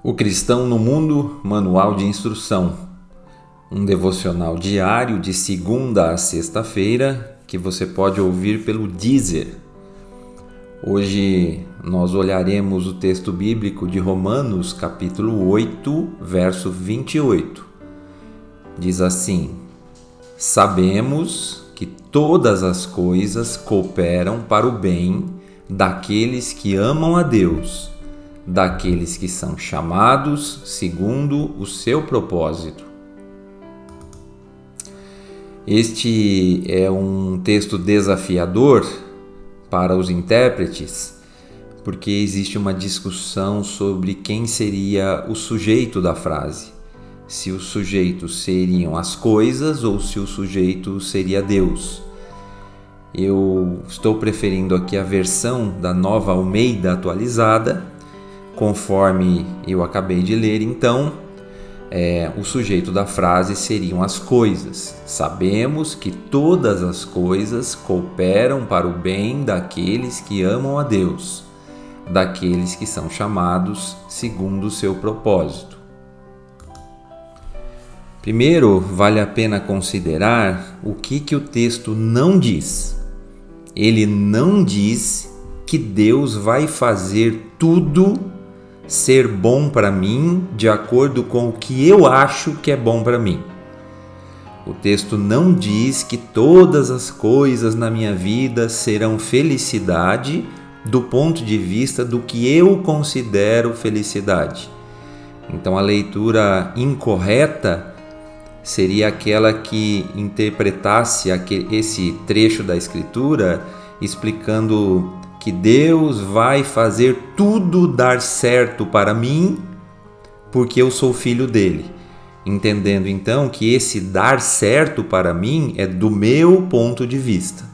O Cristão no Mundo Manual de Instrução. Um devocional diário de segunda a sexta-feira que você pode ouvir pelo Deezer. Hoje nós olharemos o texto bíblico de Romanos, capítulo 8, verso 28. Diz assim: Sabemos que todas as coisas cooperam para o bem daqueles que amam a Deus daqueles que são chamados segundo o seu propósito. Este é um texto desafiador para os intérpretes, porque existe uma discussão sobre quem seria o sujeito da frase. Se os sujeitos seriam as coisas ou se o sujeito seria Deus. Eu estou preferindo aqui a versão da nova Almeida atualizada conforme eu acabei de ler, então, é, o sujeito da frase seriam as coisas. Sabemos que todas as coisas cooperam para o bem daqueles que amam a Deus, daqueles que são chamados segundo o seu propósito. Primeiro, vale a pena considerar o que, que o texto não diz. Ele não diz que Deus vai fazer tudo ser bom para mim de acordo com o que eu acho que é bom para mim. O texto não diz que todas as coisas na minha vida serão felicidade do ponto de vista do que eu considero felicidade. Então a leitura incorreta seria aquela que interpretasse esse trecho da escritura explicando que Deus vai fazer tudo dar certo para mim, porque eu sou filho dele. Entendendo então que esse dar certo para mim é do meu ponto de vista.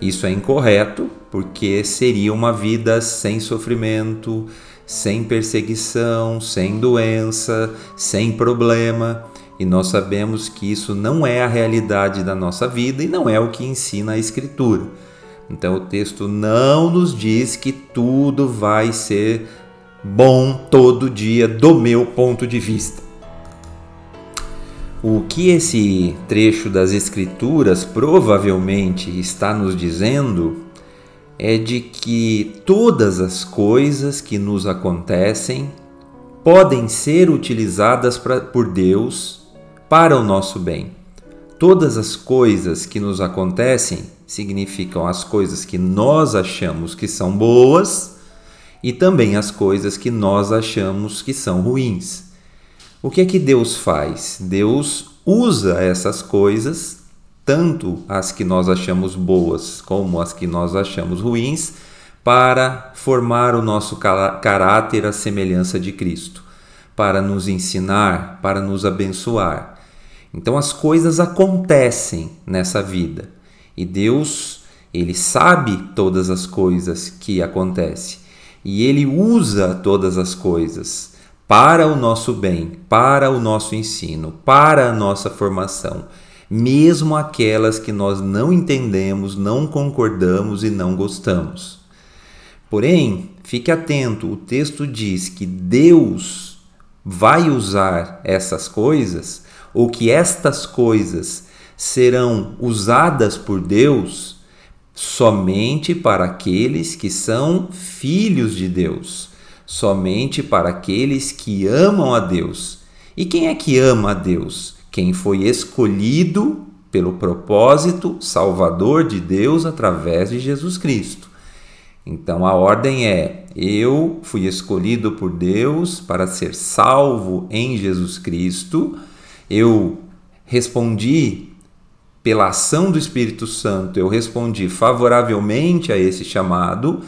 Isso é incorreto, porque seria uma vida sem sofrimento, sem perseguição, sem doença, sem problema. E nós sabemos que isso não é a realidade da nossa vida e não é o que ensina a Escritura. Então o texto não nos diz que tudo vai ser bom todo dia do meu ponto de vista. O que esse trecho das Escrituras provavelmente está nos dizendo é de que todas as coisas que nos acontecem podem ser utilizadas pra, por Deus para o nosso bem. Todas as coisas que nos acontecem significam as coisas que nós achamos que são boas e também as coisas que nós achamos que são ruins. O que é que Deus faz? Deus usa essas coisas, tanto as que nós achamos boas como as que nós achamos ruins, para formar o nosso caráter à semelhança de Cristo, para nos ensinar, para nos abençoar. Então as coisas acontecem nessa vida. E Deus, ele sabe todas as coisas que acontecem e ele usa todas as coisas para o nosso bem, para o nosso ensino, para a nossa formação, mesmo aquelas que nós não entendemos, não concordamos e não gostamos. Porém, fique atento, o texto diz que Deus vai usar essas coisas, ou que estas coisas serão usadas por Deus somente para aqueles que são filhos de Deus, somente para aqueles que amam a Deus. E quem é que ama a Deus? Quem foi escolhido pelo propósito salvador de Deus através de Jesus Cristo. Então a ordem é: eu fui escolhido por Deus para ser salvo em Jesus Cristo. Eu respondi pela ação do Espírito Santo, eu respondi favoravelmente a esse chamado.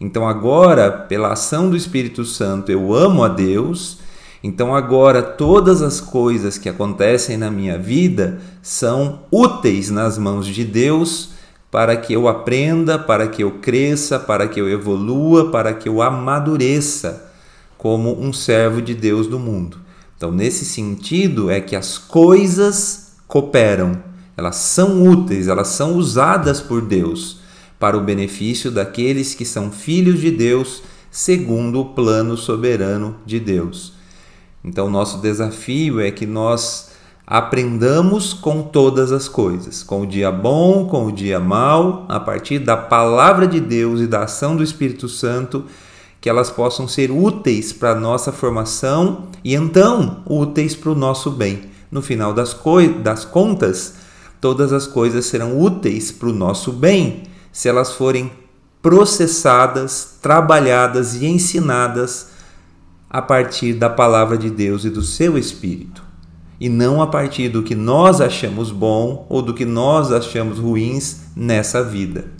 Então, agora, pela ação do Espírito Santo, eu amo a Deus. Então, agora, todas as coisas que acontecem na minha vida são úteis nas mãos de Deus para que eu aprenda, para que eu cresça, para que eu evolua, para que eu amadureça como um servo de Deus do mundo. Então, nesse sentido, é que as coisas cooperam elas são úteis, elas são usadas por Deus para o benefício daqueles que são filhos de Deus, segundo o plano soberano de Deus. Então, nosso desafio é que nós aprendamos com todas as coisas, com o dia bom, com o dia mau, a partir da palavra de Deus e da ação do Espírito Santo, que elas possam ser úteis para a nossa formação e então úteis para o nosso bem. No final das, das contas, todas as coisas serão úteis para o nosso bem se elas forem processadas, trabalhadas e ensinadas a partir da palavra de Deus e do seu Espírito e não a partir do que nós achamos bom ou do que nós achamos ruins nessa vida.